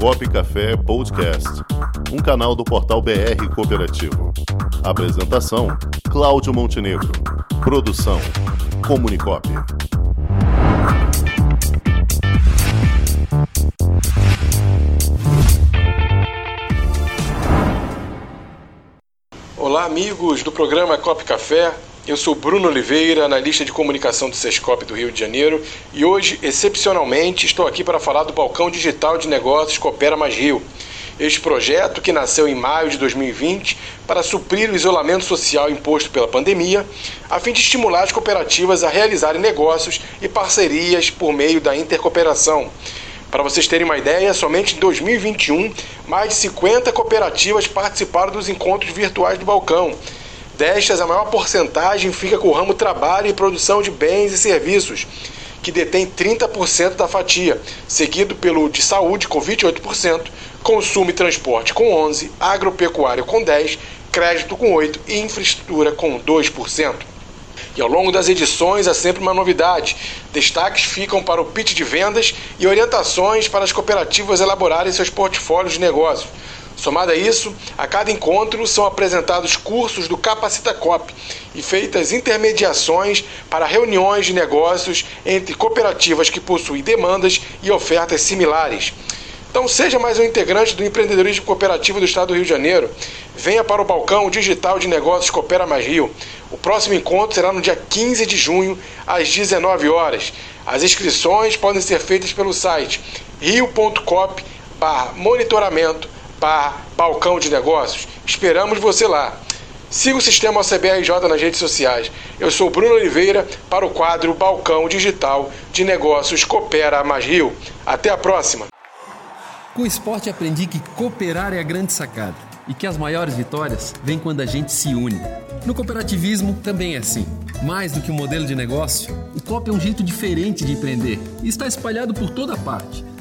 Comunicop Café Podcast, um canal do portal BR Cooperativo. Apresentação: Cláudio Montenegro. Produção: Comunicop. Olá, amigos do programa Cop Café. Eu sou Bruno Oliveira, analista de comunicação do Sescop do Rio de Janeiro, e hoje, excepcionalmente, estou aqui para falar do balcão digital de negócios Coopera Mais Rio. Este projeto, que nasceu em maio de 2020 para suprir o isolamento social imposto pela pandemia, a fim de estimular as cooperativas a realizarem negócios e parcerias por meio da intercooperação. Para vocês terem uma ideia, somente em 2021, mais de 50 cooperativas participaram dos encontros virtuais do balcão Destas, a maior porcentagem fica com o ramo trabalho e produção de bens e serviços, que detém 30% da fatia, seguido pelo de saúde com 28%, consumo e transporte com 11%, agropecuário com 10%, crédito com 8% e infraestrutura com 2%. E ao longo das edições há sempre uma novidade. Destaques ficam para o pitch de vendas e orientações para as cooperativas elaborarem seus portfólios de negócios. Somado a isso, a cada encontro são apresentados cursos do Capacita Cop e feitas intermediações para reuniões de negócios entre cooperativas que possuem demandas e ofertas similares. Então, seja mais um integrante do empreendedorismo cooperativo do Estado do Rio de Janeiro. Venha para o balcão digital de negócios Coopera Mais Rio. O próximo encontro será no dia 15 de junho, às 19 horas. As inscrições podem ser feitas pelo site rio.cop/monitoramento barra balcão de negócios. Esperamos você lá. Siga o Sistema OCBRJ nas redes sociais. Eu sou Bruno Oliveira para o quadro Balcão Digital de Negócios Coopera Mais Rio. Até a próxima. Com o esporte aprendi que cooperar é a grande sacada e que as maiores vitórias vêm quando a gente se une. No cooperativismo também é assim. Mais do que um modelo de negócio, o COP é um jeito diferente de empreender e está espalhado por toda parte